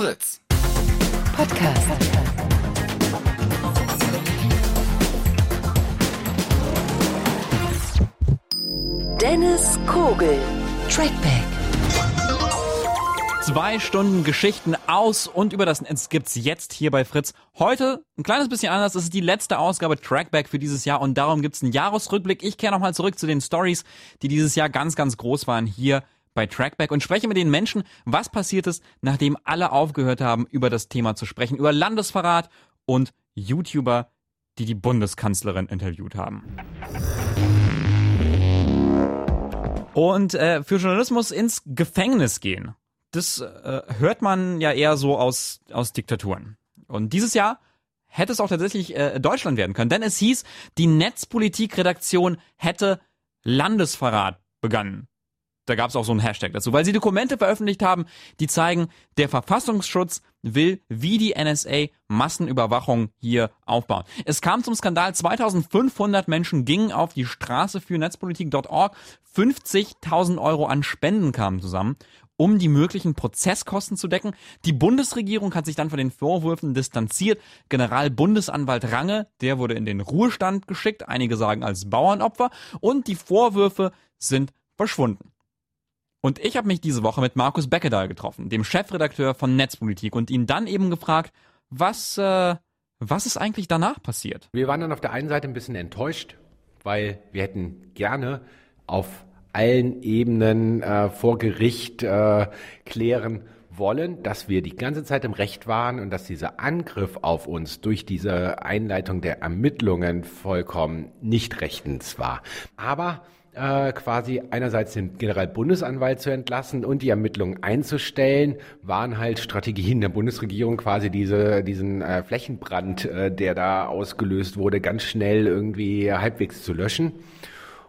Fritz. Podcast. Dennis Kogel. Trackback. Zwei Stunden Geschichten aus und über das Netz gibt's jetzt hier bei Fritz. Heute ein kleines bisschen anders. Es ist die letzte Ausgabe Trackback für dieses Jahr und darum gibt's einen Jahresrückblick. Ich kehre nochmal zurück zu den Stories, die dieses Jahr ganz, ganz groß waren hier bei Trackback und spreche mit den Menschen, was passiert ist, nachdem alle aufgehört haben, über das Thema zu sprechen, über Landesverrat und YouTuber, die die Bundeskanzlerin interviewt haben. Und äh, für Journalismus ins Gefängnis gehen, das äh, hört man ja eher so aus, aus Diktaturen. Und dieses Jahr hätte es auch tatsächlich äh, Deutschland werden können, denn es hieß, die Netzpolitikredaktion hätte Landesverrat begangen. Da gab es auch so einen Hashtag dazu, weil sie Dokumente veröffentlicht haben, die zeigen, der Verfassungsschutz will wie die NSA Massenüberwachung hier aufbauen. Es kam zum Skandal, 2500 Menschen gingen auf die Straße für Netzpolitik.org, 50.000 Euro an Spenden kamen zusammen um die möglichen Prozesskosten zu decken. Die Bundesregierung hat sich dann von den Vorwürfen distanziert. Generalbundesanwalt Range, der wurde in den Ruhestand geschickt, einige sagen als Bauernopfer, und die Vorwürfe sind verschwunden. Und ich habe mich diese Woche mit Markus Beckedahl getroffen, dem Chefredakteur von Netzpolitik, und ihn dann eben gefragt, was, äh, was ist eigentlich danach passiert? Wir waren dann auf der einen Seite ein bisschen enttäuscht, weil wir hätten gerne auf allen Ebenen äh, vor Gericht äh, klären wollen, dass wir die ganze Zeit im Recht waren und dass dieser Angriff auf uns durch diese Einleitung der Ermittlungen vollkommen nicht rechtens war. Aber äh, quasi einerseits den Generalbundesanwalt zu entlassen und die Ermittlungen einzustellen, waren halt Strategien der Bundesregierung, quasi diese, diesen äh, Flächenbrand, äh, der da ausgelöst wurde, ganz schnell irgendwie halbwegs zu löschen.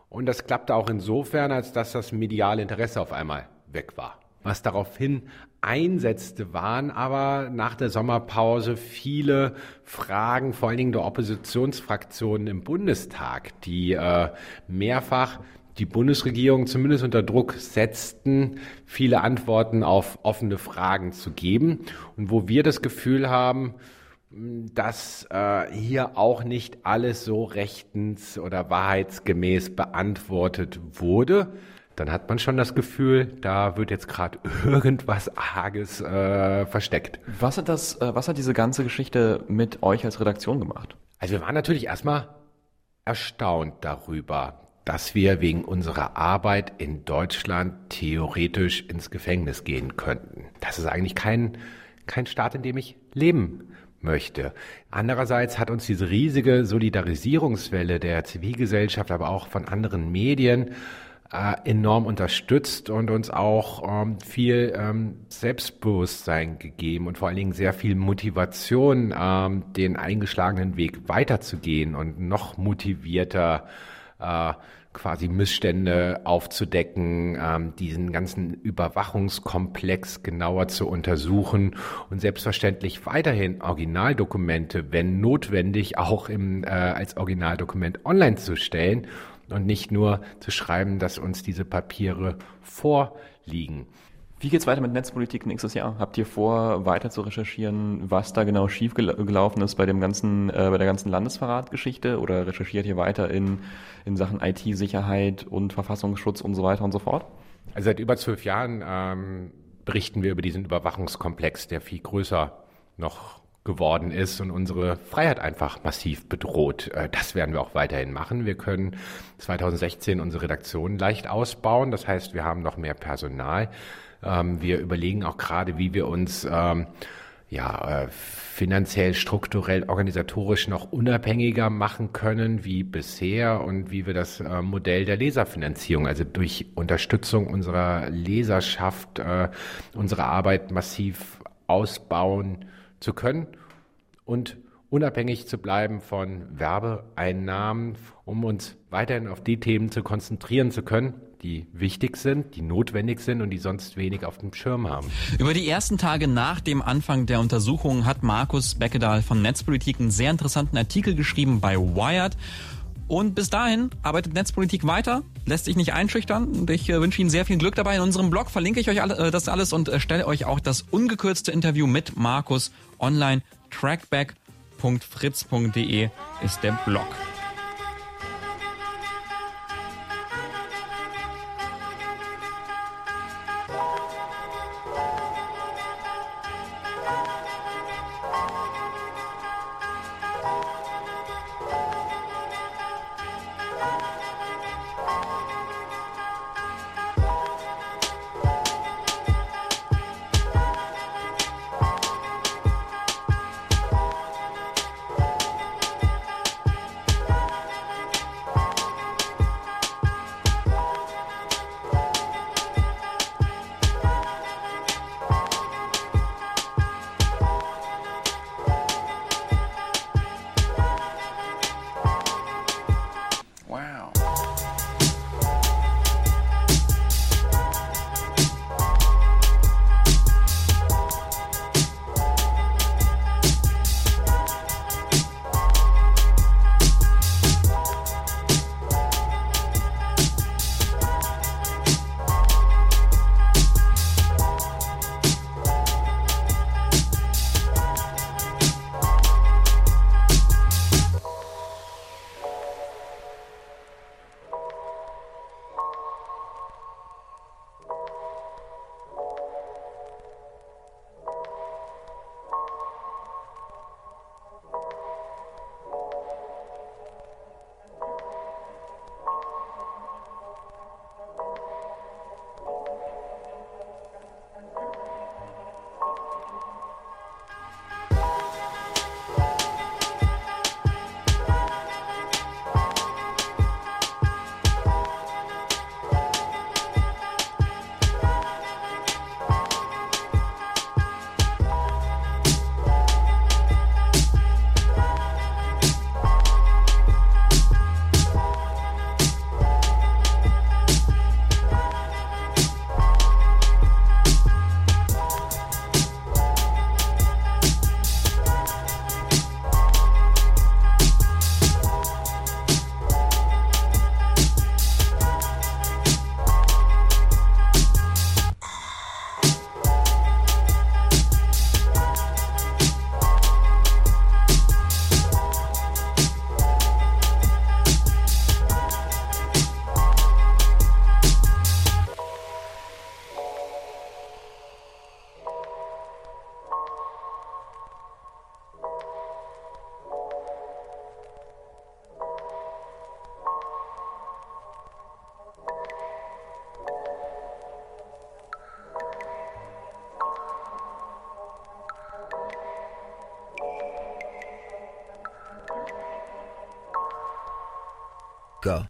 Und das klappte auch insofern, als dass das mediale Interesse auf einmal weg war. Was daraufhin einsetzte, waren aber nach der Sommerpause viele Fragen, vor allen Dingen der Oppositionsfraktionen im Bundestag, die äh, mehrfach die Bundesregierung zumindest unter Druck setzten, viele Antworten auf offene Fragen zu geben. Und wo wir das Gefühl haben, dass äh, hier auch nicht alles so rechtens oder wahrheitsgemäß beantwortet wurde, dann hat man schon das Gefühl, da wird jetzt gerade irgendwas Arges äh, versteckt. Was hat das, äh, was hat diese ganze Geschichte mit euch als Redaktion gemacht? Also wir waren natürlich erstmal erstaunt darüber, dass wir wegen unserer Arbeit in Deutschland theoretisch ins Gefängnis gehen könnten. Das ist eigentlich kein, kein Staat, in dem ich leben möchte. Andererseits hat uns diese riesige Solidarisierungswelle der Zivilgesellschaft, aber auch von anderen Medien äh, enorm unterstützt und uns auch ähm, viel ähm, Selbstbewusstsein gegeben und vor allen Dingen sehr viel Motivation, ähm, den eingeschlagenen Weg weiterzugehen und noch motivierter äh, quasi Missstände aufzudecken, ähm, diesen ganzen Überwachungskomplex genauer zu untersuchen und selbstverständlich weiterhin Originaldokumente, wenn notwendig, auch im, äh, als Originaldokument online zu stellen und nicht nur zu schreiben, dass uns diese Papiere vorliegen. Wie geht's weiter mit Netzpolitik nächstes Jahr? Habt ihr vor, weiter zu recherchieren, was da genau schiefgelaufen ist bei dem ganzen, äh, bei der ganzen Landesverratgeschichte? Oder recherchiert ihr weiter in, in Sachen IT-Sicherheit und Verfassungsschutz und so weiter und so fort? Also seit über zwölf Jahren ähm, berichten wir über diesen Überwachungskomplex, der viel größer noch geworden ist und unsere Freiheit einfach massiv bedroht. Äh, das werden wir auch weiterhin machen. Wir können 2016 unsere Redaktion leicht ausbauen. Das heißt, wir haben noch mehr Personal. Ähm, wir überlegen auch gerade, wie wir uns ähm, ja, äh, finanziell, strukturell, organisatorisch noch unabhängiger machen können wie bisher und wie wir das äh, Modell der Leserfinanzierung, also durch Unterstützung unserer Leserschaft, unsere Arbeit massiv ausbauen zu können und unabhängig zu bleiben von Werbeeinnahmen, um uns weiterhin auf die Themen zu konzentrieren zu können, die wichtig sind, die notwendig sind und die sonst wenig auf dem Schirm haben. Über die ersten Tage nach dem Anfang der Untersuchung hat Markus Beckedahl von Netzpolitik einen sehr interessanten Artikel geschrieben bei Wired. Und bis dahin arbeitet Netzpolitik weiter lässt sich nicht einschüchtern und ich äh, wünsche Ihnen sehr viel Glück dabei. In unserem Blog verlinke ich euch äh, das alles und äh, stelle euch auch das ungekürzte Interview mit Markus online. Trackback.fritz.de ist der Blog. Go.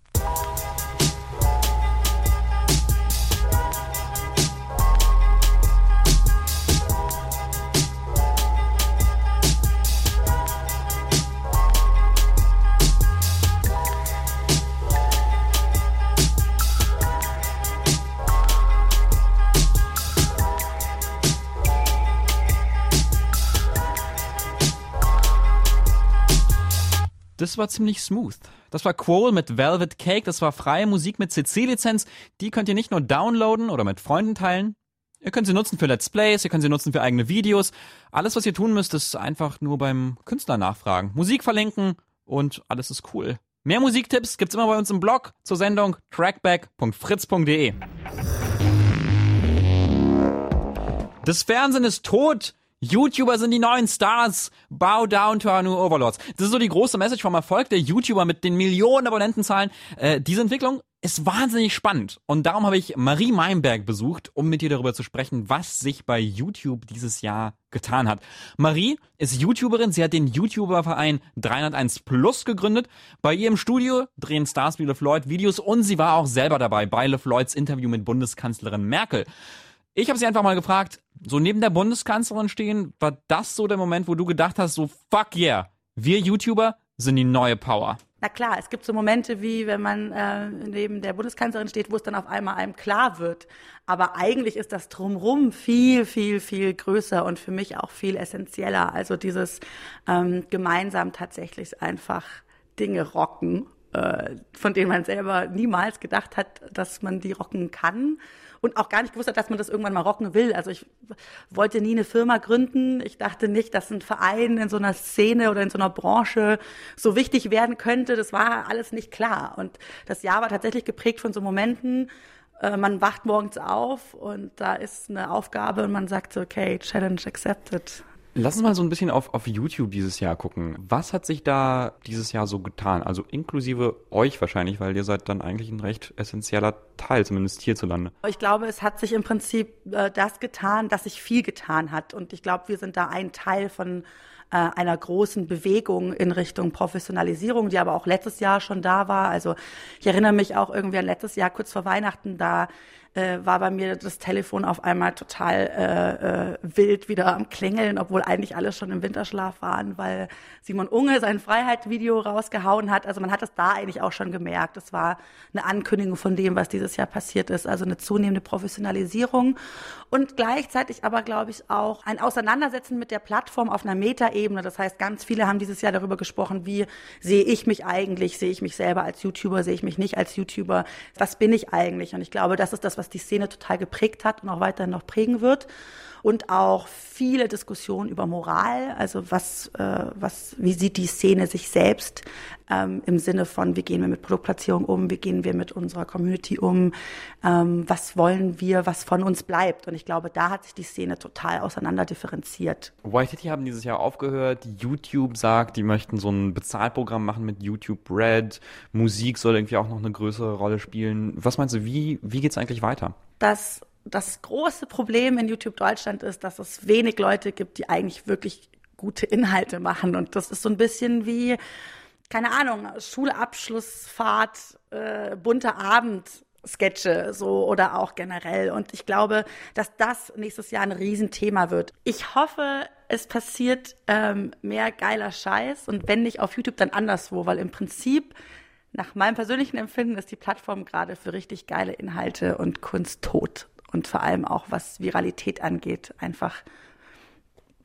Das war ziemlich smooth. Das war Quoll mit Velvet Cake, das war freie Musik mit CC-Lizenz. Die könnt ihr nicht nur downloaden oder mit Freunden teilen. Ihr könnt sie nutzen für Let's Plays, ihr könnt sie nutzen für eigene Videos. Alles, was ihr tun müsst, ist einfach nur beim Künstler nachfragen. Musik verlinken und alles ist cool. Mehr Musiktipps gibt's immer bei uns im Blog zur Sendung trackback.fritz.de. Das Fernsehen ist tot. YouTuber sind die neuen Stars. Bow down to our new overlords. Das ist so die große Message vom Erfolg der YouTuber mit den Millionen Abonnentenzahlen. Äh, diese Entwicklung ist wahnsinnig spannend. Und darum habe ich Marie Meinberg besucht, um mit ihr darüber zu sprechen, was sich bei YouTube dieses Jahr getan hat. Marie ist YouTuberin. Sie hat den YouTuberverein 301 Plus gegründet. Bei ihr im Studio drehen Stars wie LeFloid Videos und sie war auch selber dabei bei LeFloids Interview mit Bundeskanzlerin Merkel. Ich habe sie einfach mal gefragt, so neben der Bundeskanzlerin stehen, war das so der Moment, wo du gedacht hast, so fuck yeah, wir YouTuber sind die neue Power? Na klar, es gibt so Momente wie, wenn man äh, neben der Bundeskanzlerin steht, wo es dann auf einmal einem klar wird. Aber eigentlich ist das drumrum viel, viel, viel größer und für mich auch viel essentieller. Also dieses ähm, gemeinsam tatsächlich einfach Dinge rocken äh, von denen man selber niemals gedacht hat, dass man die rocken kann und auch gar nicht gewusst hat, dass man das irgendwann mal rocken will. Also ich wollte nie eine Firma gründen. Ich dachte nicht, dass ein Verein in so einer Szene oder in so einer Branche so wichtig werden könnte. Das war alles nicht klar. Und das Jahr war tatsächlich geprägt von so Momenten, äh, man wacht morgens auf und da ist eine Aufgabe und man sagt so, okay, Challenge accepted. Lass uns mal so ein bisschen auf, auf YouTube dieses Jahr gucken. Was hat sich da dieses Jahr so getan? Also inklusive euch wahrscheinlich, weil ihr seid dann eigentlich ein recht essentieller Teil, zumindest hierzulande. Ich glaube, es hat sich im Prinzip äh, das getan, dass sich viel getan hat. Und ich glaube, wir sind da ein Teil von äh, einer großen Bewegung in Richtung Professionalisierung, die aber auch letztes Jahr schon da war. Also ich erinnere mich auch irgendwie an letztes Jahr kurz vor Weihnachten, da äh, war bei mir das Telefon auf einmal total äh, äh, wild wieder am Klingeln, obwohl eigentlich alle schon im Winterschlaf waren, weil Simon Unge sein Freiheit-Video rausgehauen hat. Also man hat es da eigentlich auch schon gemerkt. Das war eine Ankündigung von dem, was dieses Jahr passiert ist. Also eine zunehmende Professionalisierung und gleichzeitig aber, glaube ich, auch ein Auseinandersetzen mit der Plattform auf einer Metaebene. Das heißt, ganz viele haben dieses Jahr darüber gesprochen, wie sehe ich mich eigentlich? Sehe ich mich selber als YouTuber? Sehe ich mich nicht als YouTuber? Was bin ich eigentlich? Und ich glaube, das ist das, was die Szene total geprägt hat und auch weiterhin noch prägen wird und auch viele Diskussionen über Moral, also was, äh, was, wie sieht die Szene sich selbst ähm, im Sinne von, wie gehen wir mit Produktplatzierung um, wie gehen wir mit unserer Community um, ähm, was wollen wir, was von uns bleibt. Und ich glaube, da hat sich die Szene total auseinander differenziert. White haben dieses Jahr aufgehört, YouTube sagt, die möchten so ein Bezahlprogramm machen mit YouTube Red, Musik soll irgendwie auch noch eine größere Rolle spielen. Was meinst du, wie, wie geht's eigentlich weiter? Das das große Problem in YouTube Deutschland ist, dass es wenig Leute gibt, die eigentlich wirklich gute Inhalte machen. Und das ist so ein bisschen wie, keine Ahnung, Schulabschlussfahrt, äh, bunter Abend. Sketche so oder auch generell. Und ich glaube, dass das nächstes Jahr ein Riesenthema wird. Ich hoffe, es passiert ähm, mehr geiler Scheiß und wenn nicht auf YouTube, dann anderswo, weil im Prinzip nach meinem persönlichen Empfinden ist die Plattform gerade für richtig geile Inhalte und Kunst tot und vor allem auch was Viralität angeht, einfach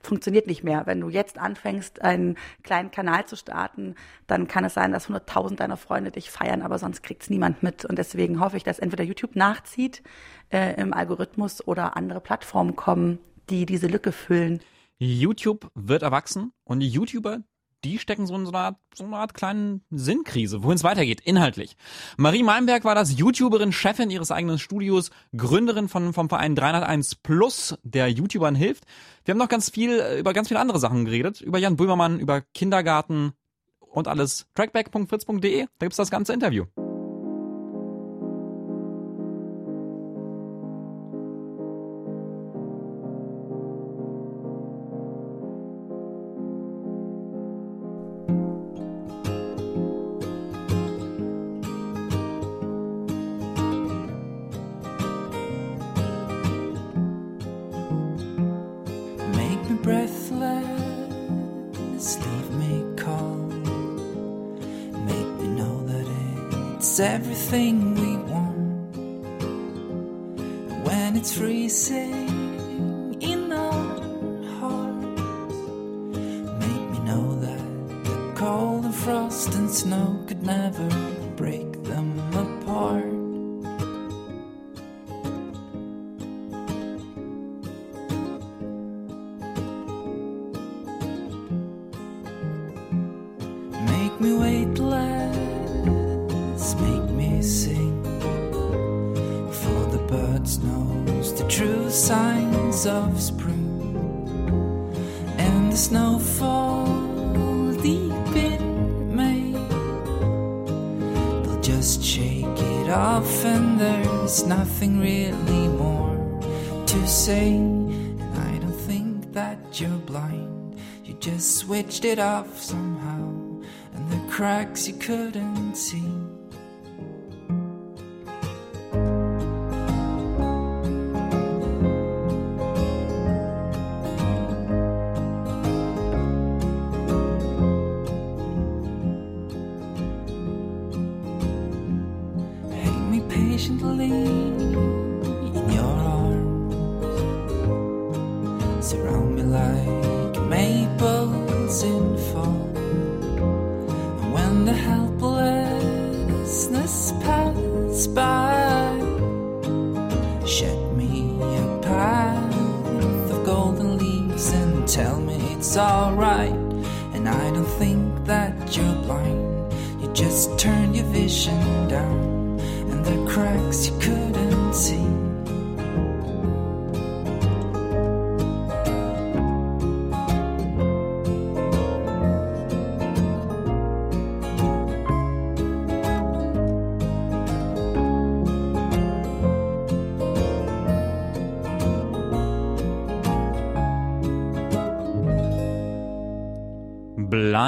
funktioniert nicht mehr. Wenn du jetzt anfängst, einen kleinen Kanal zu starten, dann kann es sein, dass 100.000 deiner Freunde dich feiern, aber sonst kriegt es niemand mit. Und deswegen hoffe ich, dass entweder YouTube nachzieht äh, im Algorithmus oder andere Plattformen kommen, die diese Lücke füllen. YouTube wird erwachsen und die YouTuber, die stecken so in so einer Art, so einer Art kleinen Sinnkrise, wohin es weitergeht, inhaltlich. Marie Meinberg war das YouTuberin, Chefin ihres eigenen Studios, Gründerin von, vom Verein 301 Plus, der YouTubern hilft. Wir haben noch ganz viel, äh, über ganz viele andere Sachen geredet, über Jan Böhmermann, über Kindergarten und alles. Trackback.fritz.de, da gibt's das ganze Interview. Nothing really more to say. And I don't think that you're blind. You just switched it off somehow. And the cracks you couldn't see.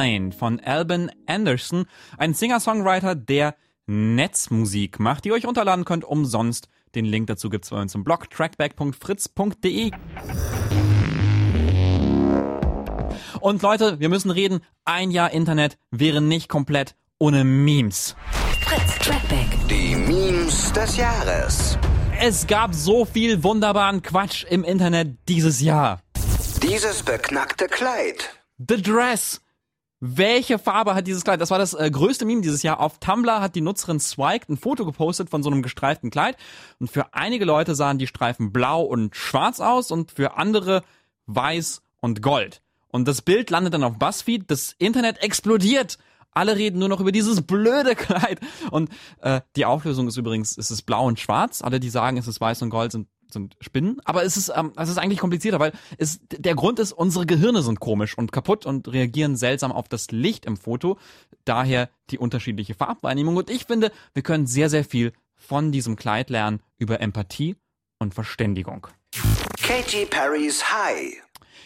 Blind von Alban Anderson, ein Singer-Songwriter, der Netzmusik macht, die ihr euch runterladen könnt umsonst. Den Link dazu gibt's bei uns im Blog trackback.fritz.de. Und Leute, wir müssen reden, ein Jahr Internet wäre nicht komplett ohne Memes. Fritz Trackback. Die Memes des Jahres. Es gab so viel wunderbaren Quatsch im Internet dieses Jahr. Dieses beknackte Kleid. The Dress. Welche Farbe hat dieses Kleid? Das war das äh, größte Meme dieses Jahr. Auf Tumblr hat die Nutzerin Swiked ein Foto gepostet von so einem gestreiften Kleid. Und für einige Leute sahen die Streifen blau und schwarz aus und für andere weiß und gold. Und das Bild landet dann auf BuzzFeed. Das Internet explodiert. Alle reden nur noch über dieses blöde Kleid. Und äh, die Auflösung ist übrigens, es ist blau und schwarz. Alle, die sagen, es ist weiß und gold, sind sind Spinnen, aber es ist, ähm, es ist eigentlich komplizierter, weil es, der Grund ist, unsere Gehirne sind komisch und kaputt und reagieren seltsam auf das Licht im Foto. Daher die unterschiedliche Farbwahrnehmung. Und ich finde, wir können sehr, sehr viel von diesem Kleid lernen über Empathie und Verständigung. Katy Perrys High.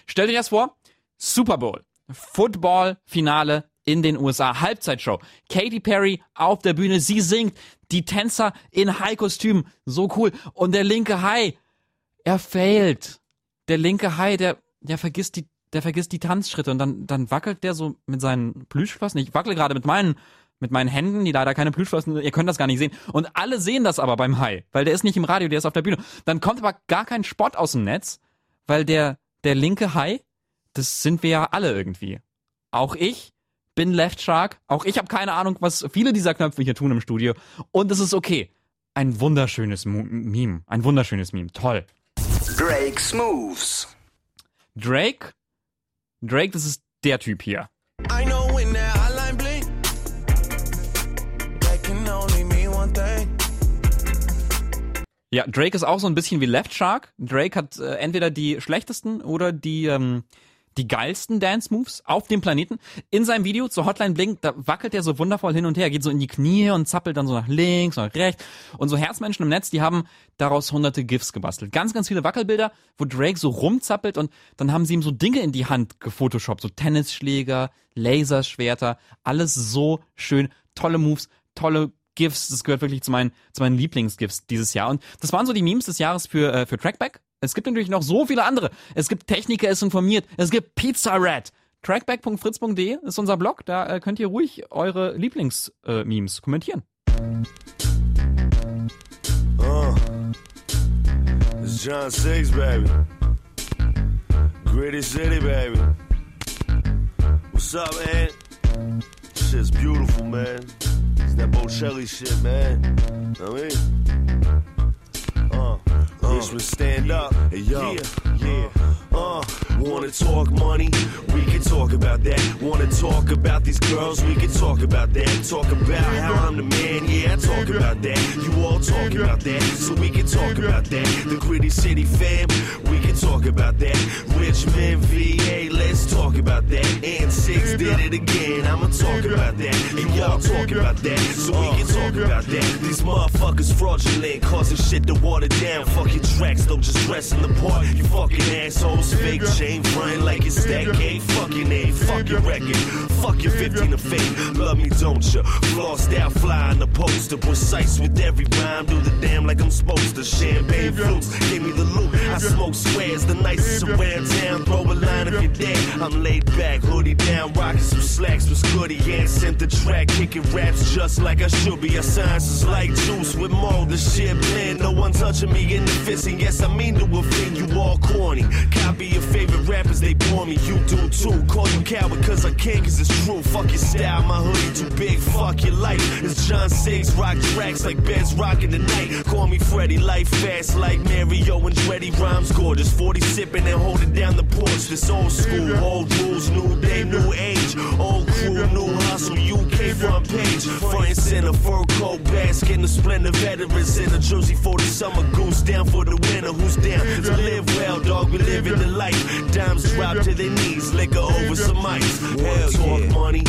Stellt euch das vor, Super Bowl, Football-Finale in den USA, Halbzeitshow. Katy Perry auf der Bühne, sie singt, die Tänzer in High-Kostümen, so cool. Und der linke Hai, er failt. Der linke Hai, der, der vergisst die, der vergisst die Tanzschritte und dann, dann wackelt der so mit seinen Plüschflossen. Ich wackele gerade mit meinen, mit meinen Händen, die leider keine Plüschflossen, ihr könnt das gar nicht sehen. Und alle sehen das aber beim Hai, weil der ist nicht im Radio, der ist auf der Bühne. Dann kommt aber gar kein Spott aus dem Netz, weil der, der linke Hai, das sind wir ja alle irgendwie. Auch ich bin Left Shark. Auch ich habe keine Ahnung, was viele dieser Knöpfe hier tun im Studio. Und es ist okay. Ein wunderschönes Mo Meme. Ein wunderschönes Meme. Toll. Drake's Moves. Drake? Drake, das ist der Typ hier. I know when that hotline blink, that can only mean one thing. Ja, Drake ist auch so ein bisschen wie Left Shark. Drake hat äh, entweder die schlechtesten oder die ähm, die geilsten Dance-Moves auf dem Planeten. In seinem Video zur Hotline Blink, da wackelt er so wundervoll hin und her, geht so in die Knie und zappelt dann so nach links, nach rechts. Und so Herzmenschen im Netz, die haben daraus hunderte GIFs gebastelt. Ganz, ganz viele Wackelbilder, wo Drake so rumzappelt und dann haben sie ihm so Dinge in die Hand gefotoshoppt. So Tennisschläger, Laserschwerter, alles so schön. Tolle Moves, tolle GIFs, das gehört wirklich zu meinen, zu meinen Lieblingsgifs dieses Jahr. Und das waren so die Memes des Jahres für, äh, für Trackback. Es gibt natürlich noch so viele andere. Es gibt Techniker ist informiert. Es gibt Pizza Rat. Trackback.fritz.de ist unser Blog. Da äh, könnt ihr ruhig eure Lieblings-Memes äh, kommentieren. Uh, it's John Six, baby. Gritty City, baby. What's up, man? Shit's beautiful, man. It's that Bocelli shit, man. I mean? Uh, uh, Richmond, stand up. Hey, yo. Yeah, yeah. Uh, wanna talk money? We can talk about that. Wanna talk about these girls? We can talk about that. Talk about how I'm the man, yeah, talk about that. You all talk about that, so we can talk about that. The gritty city fam, we can talk about that. Richmond, VA, let's talk about that. And six did it again, I'ma talk about that. And y'all talk about that, so we can talk about that. These motherfuckers fraudulent, causing shit to water down. Fuck your tracks, though, just dress in the part. You fucking assholes, fake chain front like it's that gay. Fuck your name, fuck your record, fuck your 15 of fame. Love me, don't you? Flossed out, fly the poster, precise with every rhyme. Do the damn like I'm supposed to. Champagne flutes, give me the loot. I smoke squares, the nicest around town. Throw a line if you're dead. I'm laid back, hoodie down, rocking some slacks with Scotty and sent the track, kicking raps just like I should be. A science is like juice with mold, the shit blend. No one touching me in the fist, and yes, I mean to offend you all corny. Copy your favorite rappers, they bore me, you do too. Call you coward cause I can, cause it's true. Fuck your style, my hoodie too big, fuck your life. It's John Six, rock tracks like Ben's rocking the night. Call me Freddy, life fast like Mario and Dreddy. Rhymes gorgeous, 40 sipping and holding down the porch. This old school, old rules, new day, new age. Old crew, new hustle, UK front page. Front and center, fur coat, basking the splendor veterans in a jersey for the summer goose. Down for the winner. who's down to live well, dog? We living the life. Dimes drop to their knees, liquor over some ice. Hell talk money,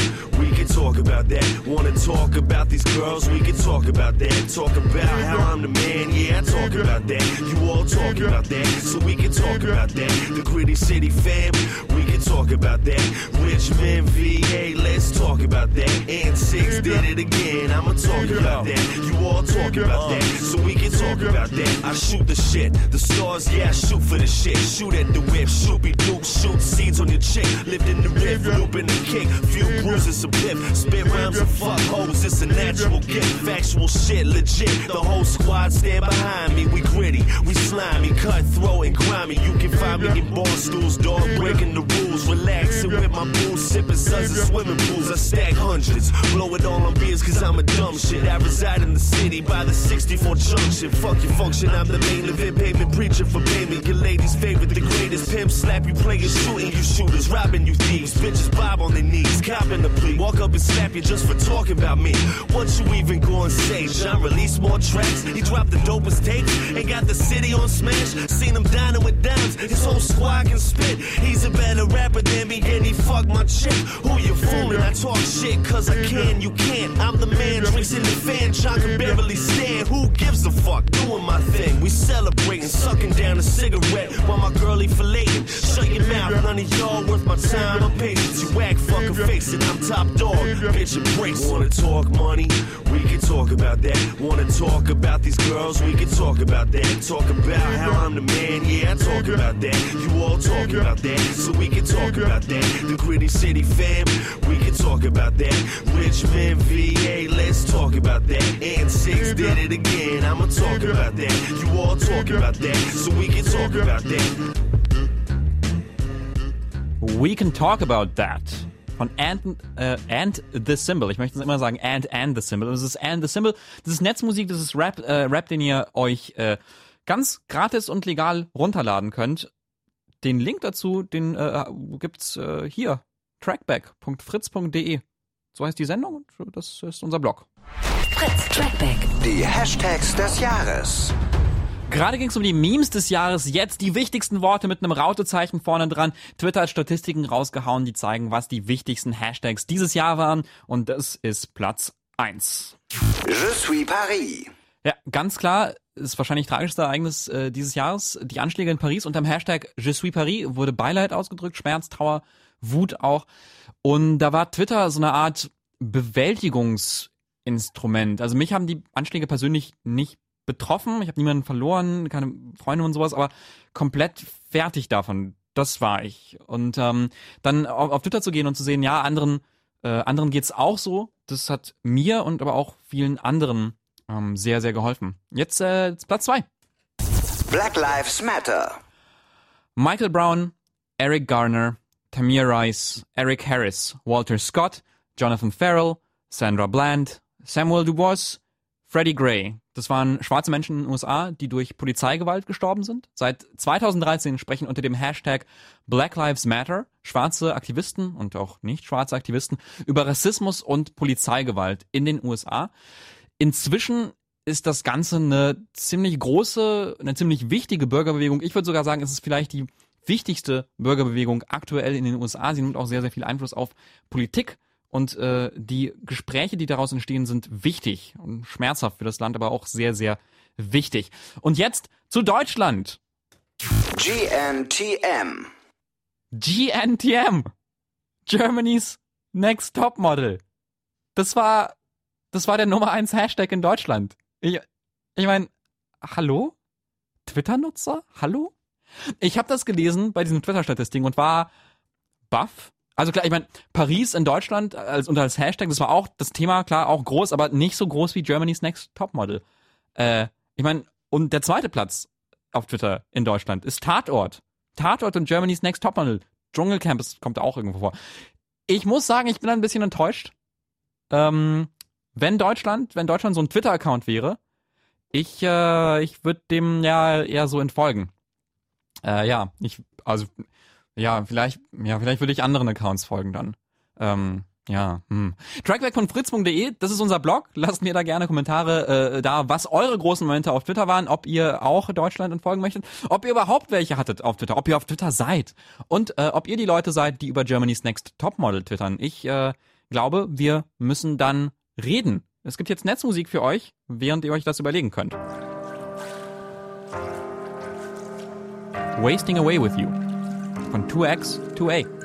can talk about that. Wanna talk about these girls, we can talk about that. Talk about how I'm the man, yeah, I talk about that. You all talk about that, so we can talk about that. The gritty city fam, we can talk about that. Richmond, VA, let's talk about that. And six did it again, I'ma talk about that. You all talk about that, so we can talk about that. I shoot the shit, the stars, yeah, I shoot for the shit. Shoot at the whip, shoot be dope, shoot seeds on your chick. Lived in the riff, looping the kick, few bruises, some. Spit rhymes and fuck hoes, it's a natural gift. Factual shit, legit. The whole squad stand behind me. We gritty, we slimy, cutthroat and grimy. You can find me in bar stools, dog, breaking the rules. Relaxing with my booze, sipping suns in swimming pools. I stack hundreds, blow it all on beers cause I'm a dumb shit. I reside in the city by the 64 junction. Fuck your function, I'm the main event payment preacher for payment. Your lady's favorite, the greatest pimp. Slap you players, shooting you shooters, robbing you thieves. Bitches bob on their knees, copping the plea. Walk up and slap you just for talking about me. What you even gonna say? John release more tracks. He dropped the dopest tapes and got the city on smash. Seen him dining with dimes. His whole squad can spit. He's a better rapper than me and he fucked my chick. Who you fooling? I talk shit cause I can, you can't. I'm the man, drinks in the fan. John can barely stand. Who gives a fuck? Doing my thing. We celebrating, sucking down a cigarette while my girlie filleting. Shut your mouth, none of y'all worth my time. I'm patient. You whack fucking face it. I'm top dog. Bitch, embrace. Wanna talk money? We can talk about that. Wanna talk about these girls? We can talk about that. Talk about how I'm the man. Yeah, I talk about that. You all talk about that. So we can talk about that. The gritty city fam. We can talk about that. Richmond, VA. Let's talk about that. And six did it again. I'ma talk about that. You all talk about that. So we can talk about that. We can talk about that. Von and, äh, and the Symbol. Ich möchte es immer sagen, and and the Symbol. Das ist and the Symbol. Das ist Netzmusik, das ist Rap, äh, Rap, den ihr euch äh, ganz gratis und legal runterladen könnt. Den Link dazu, den äh, gibt's äh, hier. trackback.fritz.de. So heißt die Sendung und das ist unser Blog. Fritz Trackback. Die Hashtags des Jahres. Gerade ging es um die Memes des Jahres. Jetzt die wichtigsten Worte mit einem Rautezeichen vorne dran. Twitter hat Statistiken rausgehauen, die zeigen, was die wichtigsten Hashtags dieses Jahr waren. Und das ist Platz 1. Je suis Paris. Ja, ganz klar, ist wahrscheinlich tragischste Ereignis äh, dieses Jahres. Die Anschläge in Paris unter dem Hashtag Je suis Paris wurde Beileid ausgedrückt, Schmerz, Trauer, Wut auch. Und da war Twitter so eine Art Bewältigungsinstrument. Also mich haben die Anschläge persönlich nicht betroffen. Ich habe niemanden verloren, keine Freunde und sowas, aber komplett fertig davon. Das war ich. Und ähm, dann auf, auf Twitter zu gehen und zu sehen, ja, anderen, äh, anderen geht's auch so. Das hat mir und aber auch vielen anderen ähm, sehr, sehr geholfen. Jetzt äh, Platz zwei. Black Lives Matter. Michael Brown, Eric Garner, Tamir Rice, Eric Harris, Walter Scott, Jonathan Farrell, Sandra Bland, Samuel Dubois, Freddie Gray. Das waren schwarze Menschen in den USA, die durch Polizeigewalt gestorben sind. Seit 2013 sprechen unter dem Hashtag Black Lives Matter schwarze Aktivisten und auch nicht schwarze Aktivisten über Rassismus und Polizeigewalt in den USA. Inzwischen ist das Ganze eine ziemlich große, eine ziemlich wichtige Bürgerbewegung. Ich würde sogar sagen, es ist vielleicht die wichtigste Bürgerbewegung aktuell in den USA. Sie nimmt auch sehr, sehr viel Einfluss auf Politik. Und äh, die Gespräche, die daraus entstehen, sind wichtig und schmerzhaft für das Land, aber auch sehr, sehr wichtig. Und jetzt zu Deutschland. GNTM. GNTM. Germany's Next Top Model. Das war, das war der Nummer eins Hashtag in Deutschland. Ich, ich meine, hallo? Twitter-Nutzer? Hallo? Ich habe das gelesen bei diesen Twitter-Statistiken und war baff. Also klar, ich meine, Paris in Deutschland als, und als Hashtag, das war auch das Thema, klar, auch groß, aber nicht so groß wie Germany's Next Topmodel. Äh, ich meine, und der zweite Platz auf Twitter in Deutschland ist Tatort. Tatort und Germany's Next Topmodel. Dschungelcamp kommt auch irgendwo vor. Ich muss sagen, ich bin ein bisschen enttäuscht. Ähm, wenn Deutschland, wenn Deutschland so ein Twitter-Account wäre, ich, äh, ich würde dem ja eher so entfolgen. Äh, ja, ich, also, ja, vielleicht, ja, vielleicht würde ich anderen Accounts folgen dann. Ähm, ja, hm. Trackback von fritz.de, das ist unser Blog. Lasst mir da gerne Kommentare äh, da, was eure großen Momente auf Twitter waren, ob ihr auch Deutschland entfolgen möchtet, ob ihr überhaupt welche hattet auf Twitter, ob ihr auf Twitter seid und äh, ob ihr die Leute seid, die über Germany's Next Topmodel twittern. Ich äh, glaube, wir müssen dann reden. Es gibt jetzt Netzmusik für euch, während ihr euch das überlegen könnt. Wasting Away With You von 2X 2A. I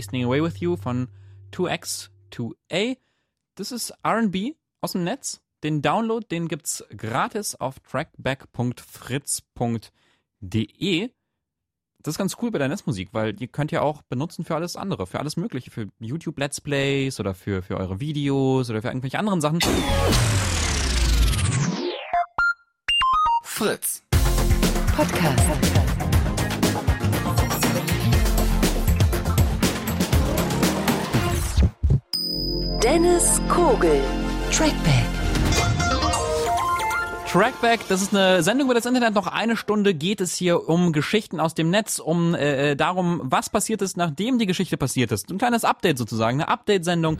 Wasting Away With You von 2X2A. Das ist RB aus dem Netz. Den Download, den gibt's gratis auf trackback.fritz.de. Das ist ganz cool bei der Netzmusik, weil ihr könnt ja auch benutzen für alles andere, für alles Mögliche, für YouTube Let's Plays oder für, für eure Videos oder für irgendwelche anderen Sachen. Fritz. Podcast. Dennis Kogel. Trackback. Trackback, das ist eine Sendung über das Internet. Noch eine Stunde geht es hier um Geschichten aus dem Netz, um äh, darum, was passiert ist, nachdem die Geschichte passiert ist. Ein kleines Update sozusagen, eine Update-Sendung.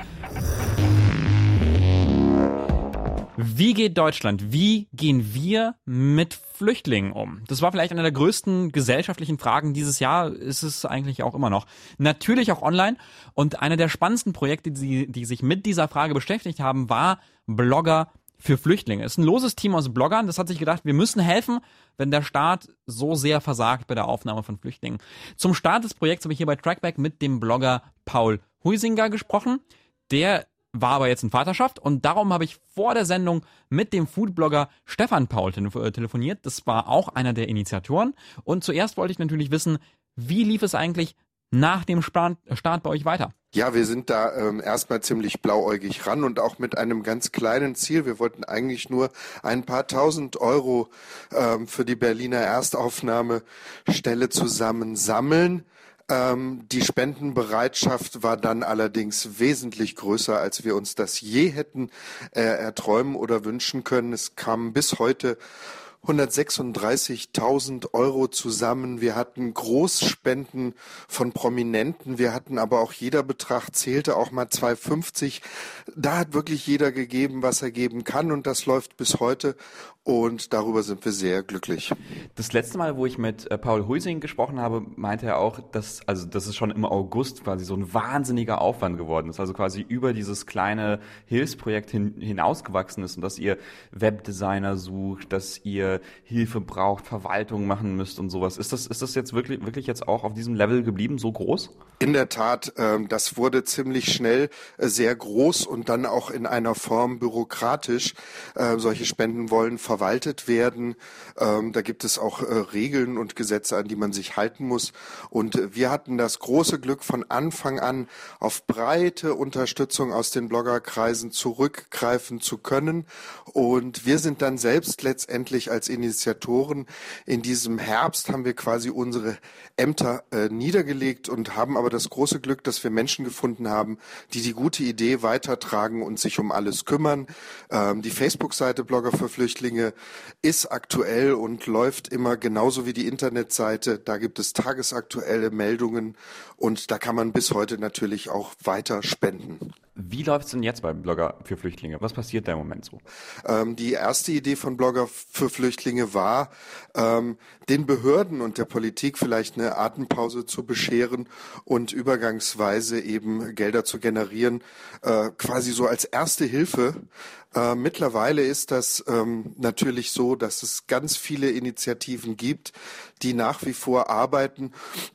Wie geht Deutschland? Wie gehen wir mit Flüchtlingen um? Das war vielleicht eine der größten gesellschaftlichen Fragen dieses Jahr, ist es eigentlich auch immer noch. Natürlich auch online. Und einer der spannendsten Projekte, die, die sich mit dieser Frage beschäftigt haben, war Blogger für Flüchtlinge. Es ist ein loses Team aus Bloggern, das hat sich gedacht, wir müssen helfen, wenn der Staat so sehr versagt bei der Aufnahme von Flüchtlingen. Zum Start des Projekts habe ich hier bei Trackback mit dem Blogger Paul Huisinger gesprochen. Der war aber jetzt in Vaterschaft und darum habe ich vor der Sendung mit dem Foodblogger Stefan Paul äh, telefoniert. Das war auch einer der Initiatoren. Und zuerst wollte ich natürlich wissen, wie lief es eigentlich nach dem Start, Start bei euch weiter? Ja, wir sind da ähm, erstmal ziemlich blauäugig ran und auch mit einem ganz kleinen Ziel. Wir wollten eigentlich nur ein paar tausend Euro ähm, für die Berliner Erstaufnahmestelle zusammen sammeln. Ähm, die Spendenbereitschaft war dann allerdings wesentlich größer, als wir uns das je hätten äh, erträumen oder wünschen können. Es kamen bis heute 136.000 Euro zusammen. Wir hatten Großspenden von Prominenten. Wir hatten aber auch jeder Betrag zählte auch mal 2,50. Da hat wirklich jeder gegeben, was er geben kann. Und das läuft bis heute. Und darüber sind wir sehr glücklich. Das letzte Mal, wo ich mit äh, Paul Huising gesprochen habe, meinte er auch, dass, also, dass es schon im August quasi so ein wahnsinniger Aufwand geworden ist. Also quasi über dieses kleine Hilfsprojekt hin, hinausgewachsen ist und dass ihr Webdesigner sucht, dass ihr Hilfe braucht, Verwaltung machen müsst und sowas. Ist das, ist das jetzt wirklich, wirklich jetzt auch auf diesem Level geblieben, so groß? In der Tat, ähm, das wurde ziemlich schnell äh, sehr groß und dann auch in einer Form bürokratisch. Äh, solche Spenden wollen verwaltet werden. Ähm, da gibt es auch äh, Regeln und Gesetze, an die man sich halten muss. Und wir hatten das große Glück, von Anfang an auf breite Unterstützung aus den Bloggerkreisen zurückgreifen zu können. Und wir sind dann selbst letztendlich als Initiatoren in diesem Herbst haben wir quasi unsere Ämter äh, niedergelegt und haben aber das große Glück, dass wir Menschen gefunden haben, die die gute Idee weitertragen und sich um alles kümmern. Ähm, die Facebook-Seite Blogger für Flüchtlinge ist aktuell und läuft immer genauso wie die Internetseite. Da gibt es tagesaktuelle Meldungen und da kann man bis heute natürlich auch weiter spenden. Wie läuft es denn jetzt bei Blogger für Flüchtlinge? Was passiert da im Moment so? Ähm, die erste Idee von Blogger für Flüchtlinge war, ähm, den Behörden und der Politik vielleicht eine Atempause zu bescheren und übergangsweise eben Gelder zu generieren, äh, quasi so als erste Hilfe. Äh, mittlerweile ist das ähm, natürlich so, dass es ganz viele Initiativen gibt, die nach wie vor arbeiten.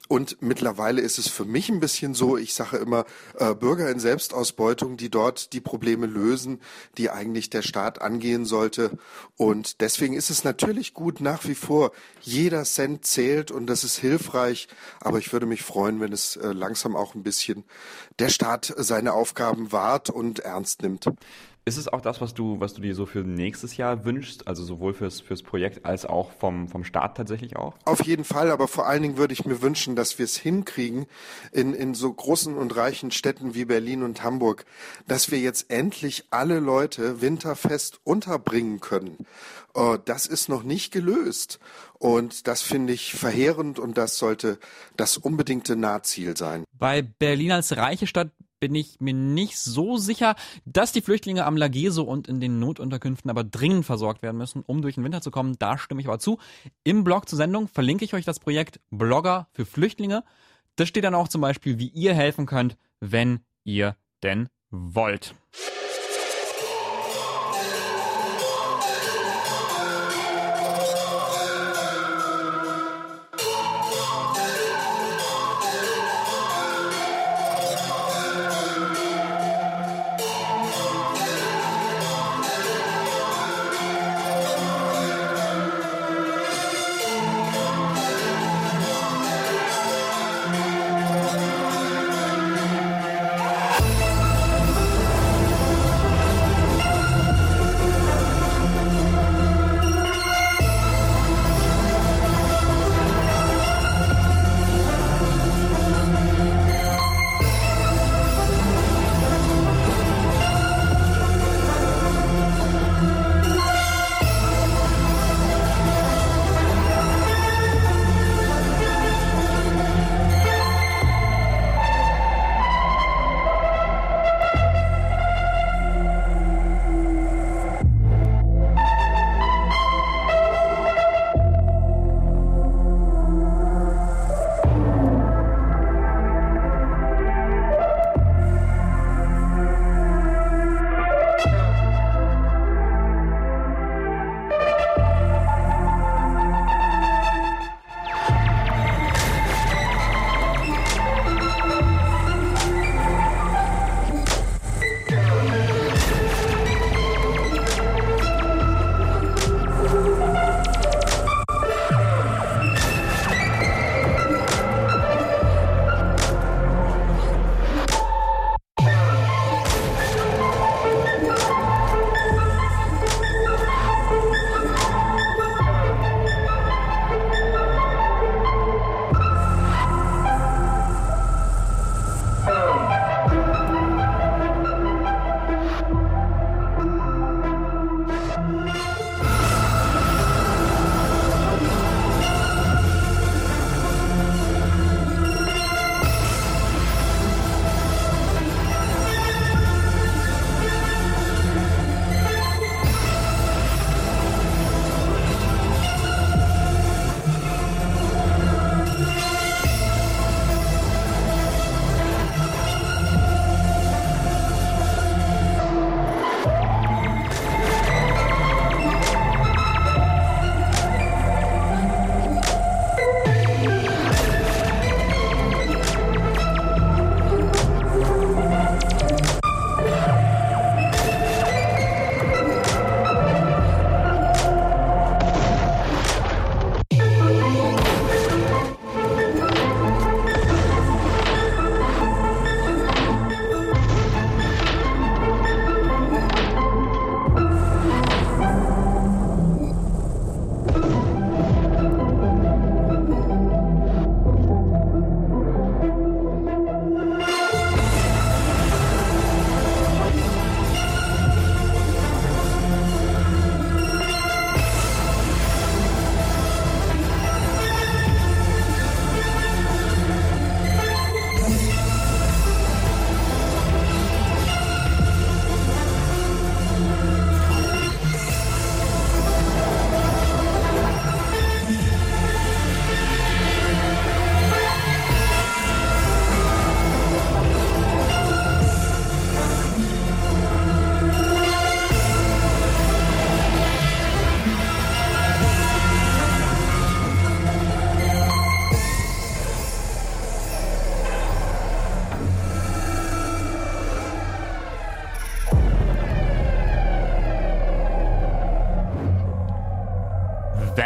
Und mittlerweile ist es für mich ein bisschen so, ich sage immer, äh, Bürger in Selbstausbeutung, die dort die Probleme lösen, die eigentlich der Staat angehen sollte. Und deswegen ist es natürlich gut nach wie vor, jeder Cent zählt und das ist hilfreich. Aber ich würde mich freuen, wenn es äh, langsam auch ein bisschen der Staat seine Aufgaben wahrt und ernst nimmt. Ist es auch das, was du, was du dir so für nächstes Jahr wünschst? Also sowohl fürs, fürs Projekt als auch vom, vom Staat tatsächlich auch? Auf jeden Fall, aber vor allen Dingen würde ich mir wünschen, dass wir es hinkriegen in, in so großen und reichen Städten wie Berlin und Hamburg, dass wir jetzt endlich alle Leute winterfest unterbringen können. Oh, das ist noch nicht gelöst. Und das finde ich verheerend und das sollte das unbedingte Nahziel sein. Bei Berlin als reiche Stadt bin ich mir nicht so sicher, dass die Flüchtlinge am Lageso und in den Notunterkünften aber dringend versorgt werden müssen, um durch den Winter zu kommen. Da stimme ich aber zu. Im Blog zur Sendung verlinke ich euch das Projekt Blogger für Flüchtlinge. Das steht dann auch zum Beispiel, wie ihr helfen könnt, wenn ihr denn wollt.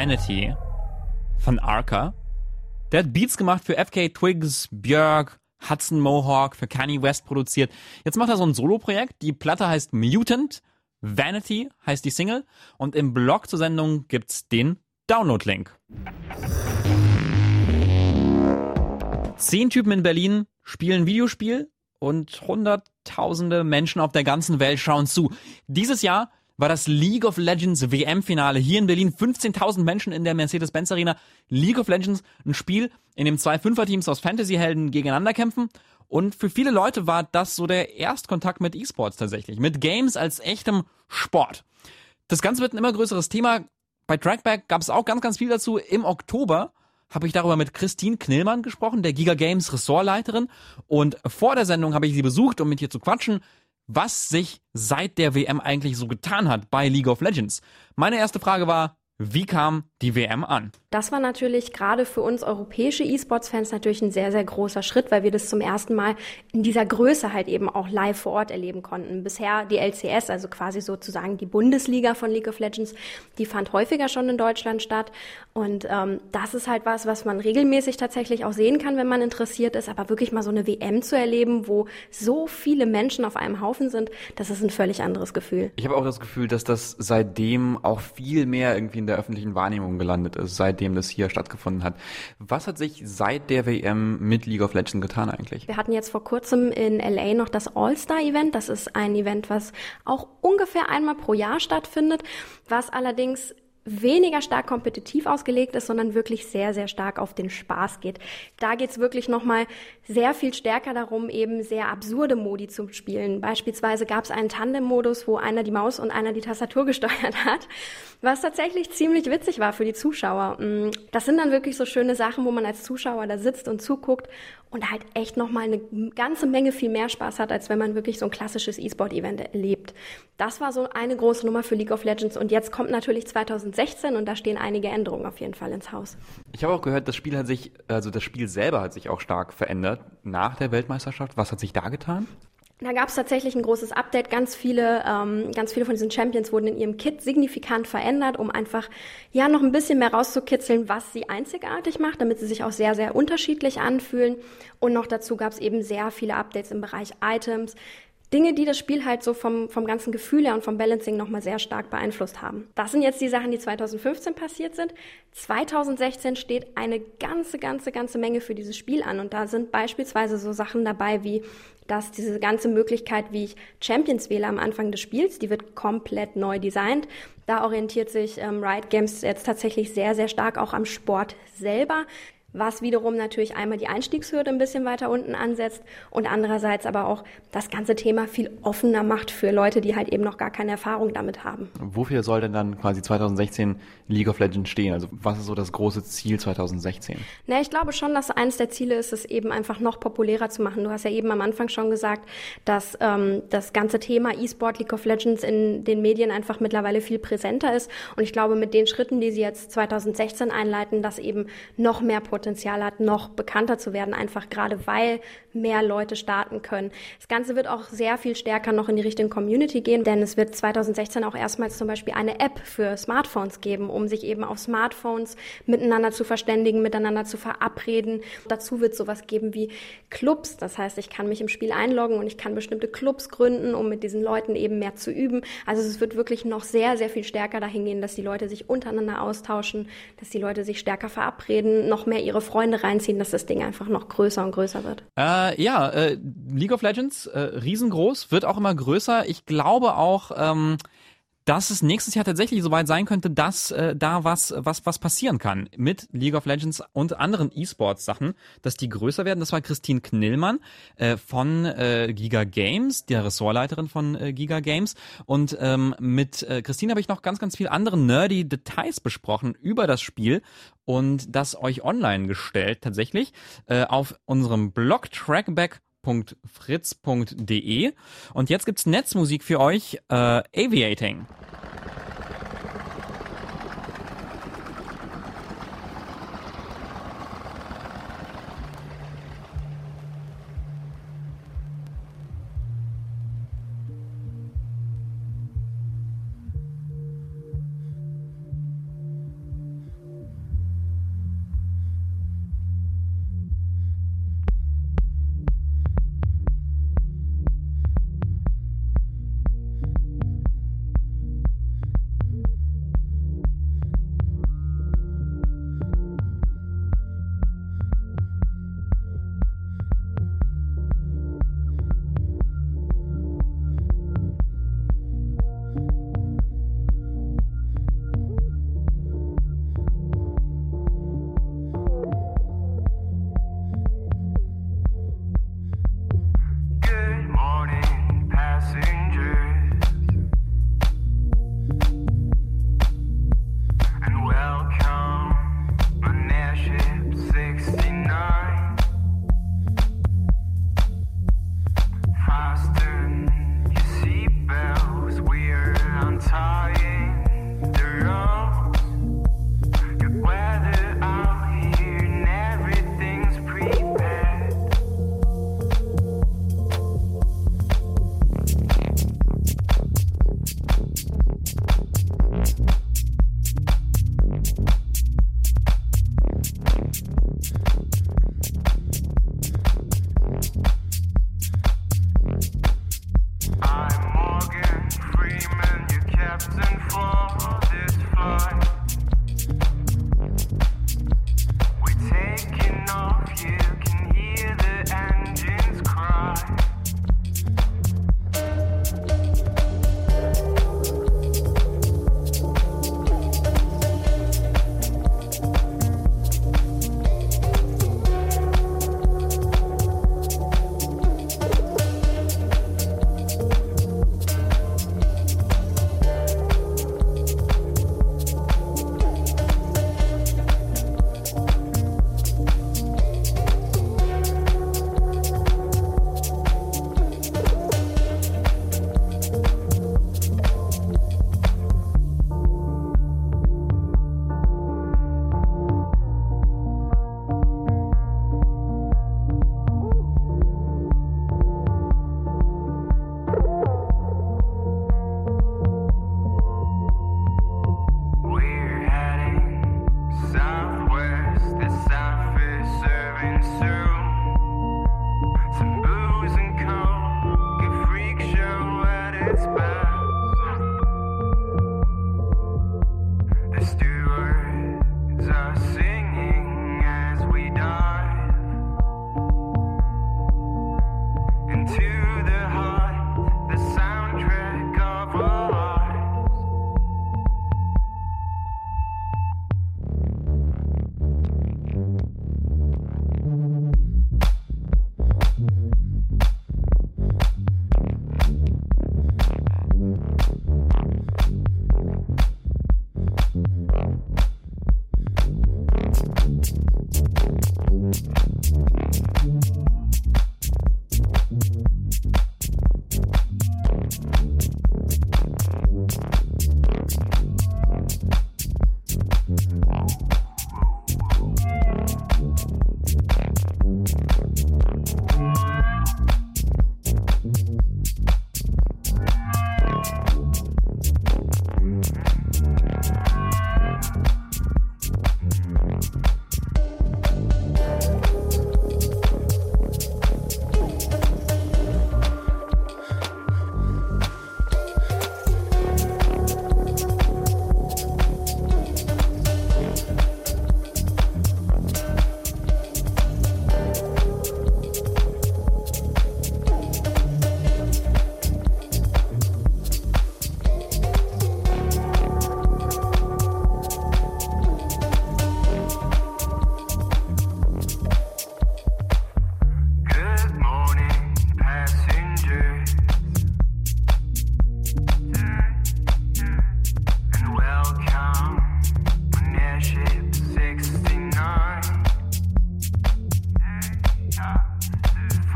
Vanity von Arca. Der hat Beats gemacht für FK Twigs, Björk, Hudson Mohawk, für Kanye West produziert. Jetzt macht er so ein Solo-Projekt. Die Platte heißt Mutant. Vanity heißt die Single. Und im Blog zur Sendung gibt's den Download-Link. Zehn Typen in Berlin spielen Videospiel und hunderttausende Menschen auf der ganzen Welt schauen zu. Dieses Jahr war das League of Legends WM-Finale hier in Berlin. 15.000 Menschen in der Mercedes-Benz Arena. League of Legends, ein Spiel, in dem zwei Fünferteams aus Fantasy-Helden gegeneinander kämpfen. Und für viele Leute war das so der Erstkontakt mit E-Sports tatsächlich. Mit Games als echtem Sport. Das Ganze wird ein immer größeres Thema. Bei Trackback gab es auch ganz, ganz viel dazu. Im Oktober habe ich darüber mit Christine Knillmann gesprochen, der Giga Games Ressortleiterin. Und vor der Sendung habe ich sie besucht, um mit ihr zu quatschen, was sich seit der WM eigentlich so getan hat bei League of Legends. Meine erste Frage war, wie kam die WM an? Das war natürlich gerade für uns europäische E-Sports-Fans natürlich ein sehr, sehr großer Schritt, weil wir das zum ersten Mal in dieser Größe halt eben auch live vor Ort erleben konnten. Bisher die LCS, also quasi sozusagen die Bundesliga von League of Legends, die fand häufiger schon in Deutschland statt. Und ähm, das ist halt was, was man regelmäßig tatsächlich auch sehen kann, wenn man interessiert ist. Aber wirklich mal so eine WM zu erleben, wo so viele Menschen auf einem Haufen sind, das ist ein völlig anderes Gefühl. Ich habe auch das Gefühl, dass das seitdem auch viel mehr irgendwie in der öffentlichen Wahrnehmung gelandet ist, seitdem das hier stattgefunden hat. Was hat sich seit der WM mit League of Legends getan eigentlich? Wir hatten jetzt vor kurzem in LA noch das All-Star-Event. Das ist ein Event, was auch ungefähr einmal pro Jahr stattfindet, was allerdings weniger stark kompetitiv ausgelegt ist, sondern wirklich sehr, sehr stark auf den Spaß geht. Da geht's wirklich nochmal sehr viel stärker darum, eben sehr absurde Modi zu spielen. Beispielsweise gab es einen Tandem-Modus, wo einer die Maus und einer die Tastatur gesteuert hat, was tatsächlich ziemlich witzig war für die Zuschauer. Mm, Das sind dann wirklich so schöne Sachen, wo man als Zuschauer da sitzt und zuguckt und halt echt nochmal eine ganze Menge viel mehr Spaß hat, als wenn man wirklich so ein klassisches E-Sport-Event erlebt. Das war so eine große Nummer für League of Legends und jetzt kommt natürlich 2016 und da stehen einige Änderungen auf jeden Fall ins Haus. Ich habe auch gehört, das Spiel hat sich, also das Spiel selber hat sich auch stark verändert nach der Weltmeisterschaft. Was hat sich da getan? Da gab es tatsächlich ein großes Update. Ganz viele, ähm, ganz viele von diesen Champions wurden in ihrem Kit signifikant verändert, um einfach ja noch ein bisschen mehr rauszukitzeln, was sie einzigartig macht, damit sie sich auch sehr, sehr unterschiedlich anfühlen. Und noch dazu gab es eben sehr viele Updates im Bereich Items. Dinge, die das Spiel halt so vom, vom ganzen Gefühl her und vom Balancing nochmal sehr stark beeinflusst haben. Das sind jetzt die Sachen, die 2015 passiert sind. 2016 steht eine ganze, ganze, ganze Menge für dieses Spiel an. Und da sind beispielsweise so Sachen dabei wie, dass diese ganze Möglichkeit, wie ich Champions wähle am Anfang des Spiels, die wird komplett neu designt. Da orientiert sich ähm, Riot Games jetzt tatsächlich sehr, sehr stark auch am Sport selber was wiederum natürlich einmal die Einstiegshürde ein bisschen weiter unten ansetzt und andererseits aber auch das ganze Thema viel offener macht für Leute, die halt eben noch gar keine Erfahrung damit haben. Wofür soll denn dann quasi 2016 League of Legends stehen? Also was ist so das große Ziel 2016? Na, ich glaube schon, dass eines der Ziele ist, es eben einfach noch populärer zu machen. Du hast ja eben am Anfang schon gesagt, dass ähm, das ganze Thema E-Sport, League of Legends in den Medien einfach mittlerweile viel präsenter ist. Und ich glaube, mit den Schritten, die sie jetzt 2016 einleiten, dass eben noch mehr Potenzial hat, noch bekannter zu werden, einfach gerade weil mehr Leute starten können. Das Ganze wird auch sehr viel stärker noch in die Richtung Community gehen, denn es wird 2016 auch erstmals zum Beispiel eine App für Smartphones geben, um sich eben auf Smartphones miteinander zu verständigen, miteinander zu verabreden. Dazu wird sowas geben wie Clubs. Das heißt, ich kann mich im Spiel einloggen und ich kann bestimmte Clubs gründen, um mit diesen Leuten eben mehr zu üben. Also es wird wirklich noch sehr, sehr viel stärker dahin gehen, dass die Leute sich untereinander austauschen, dass die Leute sich stärker verabreden, noch mehr ihre Freunde reinziehen, dass das Ding einfach noch größer und größer wird. Äh, ja, äh, League of Legends, äh, riesengroß, wird auch immer größer. Ich glaube auch, ähm, dass es nächstes Jahr tatsächlich soweit sein könnte, dass äh, da was, was, was passieren kann mit League of Legends und anderen E-Sports-Sachen, dass die größer werden. Das war Christine Knillmann äh, von äh, Giga Games, der Ressortleiterin von äh, Giga Games. Und ähm, mit äh, Christine habe ich noch ganz, ganz viel andere nerdy Details besprochen über das Spiel und das euch online gestellt tatsächlich äh, auf unserem Blog Trackback fritz.de und jetzt gibt's Netzmusik für euch, äh, Aviating.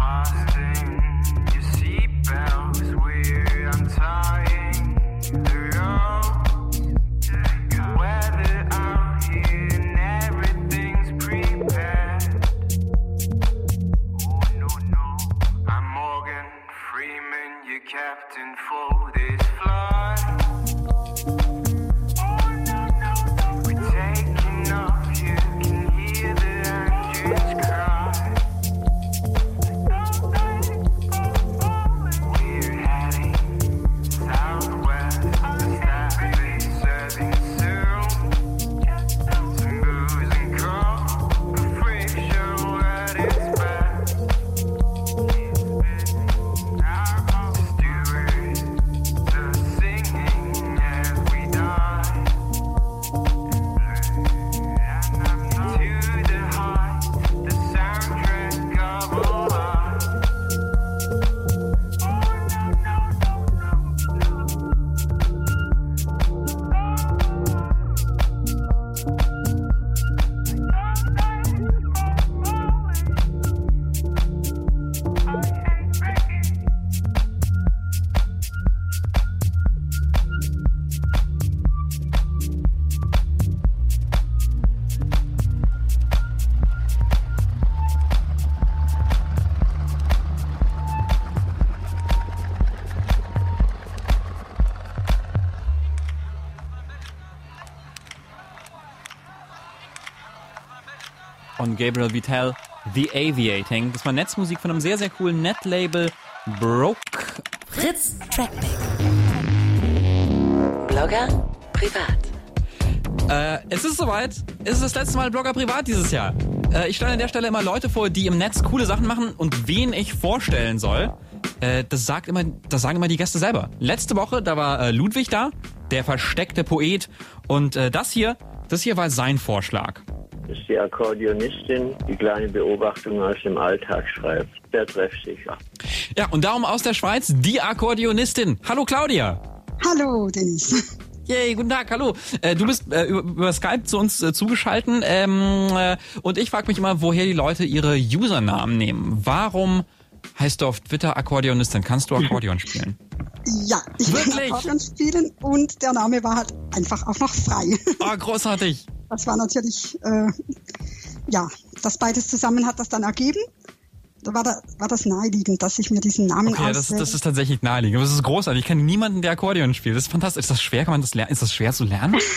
my thing. Und Gabriel Vitell, The Aviating. Das war Netzmusik von einem sehr, sehr coolen Netlabel Broke. Fritz Trackback. Blogger privat. Äh, es ist soweit. Es ist das letzte Mal Blogger privat dieses Jahr. Äh, ich stelle an der Stelle immer Leute vor, die im Netz coole Sachen machen und wen ich vorstellen soll. Äh, das sagt immer, das sagen immer die Gäste selber. Letzte Woche, da war äh, Ludwig da, der versteckte Poet. Und äh, das hier, das hier war sein Vorschlag. Das ist die Akkordeonistin, die kleine Beobachtung aus dem Alltag schreibt. Sehr treffsicher. Ja, und darum aus der Schweiz die Akkordeonistin. Hallo Claudia. Hallo, Dennis. Yay, guten Tag, hallo. Äh, du bist äh, über, über Skype zu uns äh, zugeschalten ähm, äh, und ich frage mich immer, woher die Leute ihre Usernamen nehmen. Warum heißt du auf Twitter Akkordeonistin? Kannst du Akkordeon spielen? Ja, ich Wirklich? kann Akkordeon spielen und der Name war halt einfach auch noch frei. Oh, großartig. Das war natürlich, äh, ja, das beides zusammen hat das dann ergeben. Da war, da, war das naheliegend, dass ich mir diesen Namen Okay, das, auswähle. das ist tatsächlich naheliegend. Das ist großartig. Ich kenne niemanden, der Akkordeon spielt. Das ist fantastisch. Ist das schwer? Kann man das lernen? Ist das schwer zu lernen?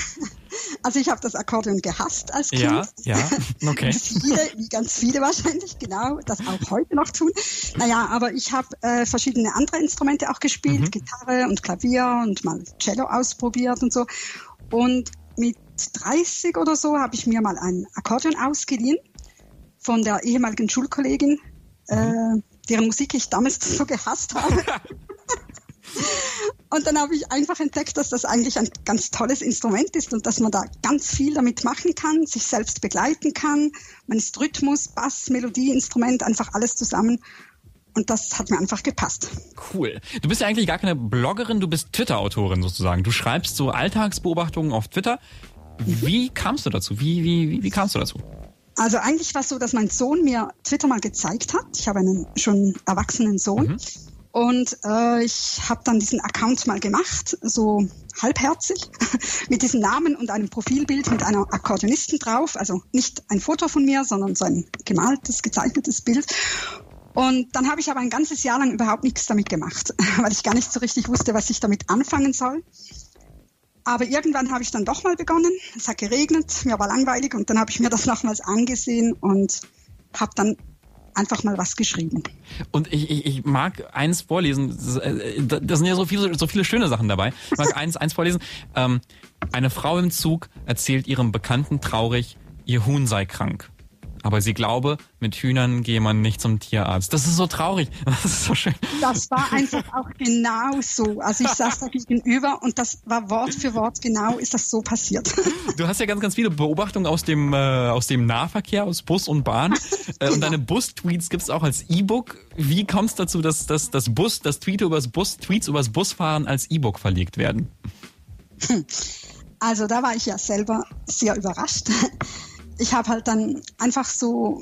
Also ich habe das Akkordeon gehasst als Kind. Ja, ja, okay. Wie viele, wie ganz viele wahrscheinlich, genau, das auch heute noch tun. Naja, aber ich habe äh, verschiedene andere Instrumente auch gespielt, Mhm. Gitarre und Klavier und mal Cello ausprobiert und so. Und mit 30 oder so habe ich mir mal ein Akkordeon ausgeliehen von der ehemaligen Schulkollegin, Mhm. äh, deren Musik ich damals so gehasst habe. Und dann habe ich einfach entdeckt, dass das eigentlich ein ganz tolles Instrument ist und dass man da ganz viel damit machen kann, sich selbst begleiten kann. Man ist Rhythmus, Bass, Melodie, Instrument, einfach alles zusammen. Und das hat mir einfach gepasst. Cool. Du bist ja eigentlich gar keine Bloggerin, du bist Twitter-Autorin sozusagen. Du schreibst so Alltagsbeobachtungen auf Twitter. Wie kamst du dazu? Wie, wie, wie, wie kamst du dazu? Also eigentlich war es so, dass mein Sohn mir Twitter mal gezeigt hat. Ich habe einen schon erwachsenen Sohn. Und äh, ich habe dann diesen Account mal gemacht, so halbherzig, mit diesem Namen und einem Profilbild mit einer Akkordeonistin drauf. Also nicht ein Foto von mir, sondern so ein gemaltes, gezeichnetes Bild. Und dann habe ich aber ein ganzes Jahr lang überhaupt nichts damit gemacht, weil ich gar nicht so richtig wusste, was ich damit anfangen soll. Aber irgendwann habe ich dann doch mal begonnen. Es hat geregnet, mir war langweilig und dann habe ich mir das nochmals angesehen und habe dann einfach mal was geschrieben. Und ich, ich, ich mag eins vorlesen. Da sind ja so viele, so viele schöne Sachen dabei. Ich mag eins, eins vorlesen. Ähm, eine Frau im Zug erzählt ihrem Bekannten traurig, ihr Huhn sei krank. Aber sie glaube, mit Hühnern gehe man nicht zum Tierarzt. Das ist so traurig. Das ist so schön. Das war einfach auch genau so. Also ich saß da gegenüber und das war Wort für Wort genau, ist das so passiert. Du hast ja ganz, ganz viele Beobachtungen aus dem, äh, aus dem Nahverkehr, aus Bus und Bahn. Äh, und deine Bus-Tweets gibt's auch als E-Book. Wie kommt es dazu, dass, dass das Bus, das Tweet übers Bus, Tweets übers Busfahren als E-Book verlegt werden? Also da war ich ja selber sehr überrascht. Ich habe halt dann einfach so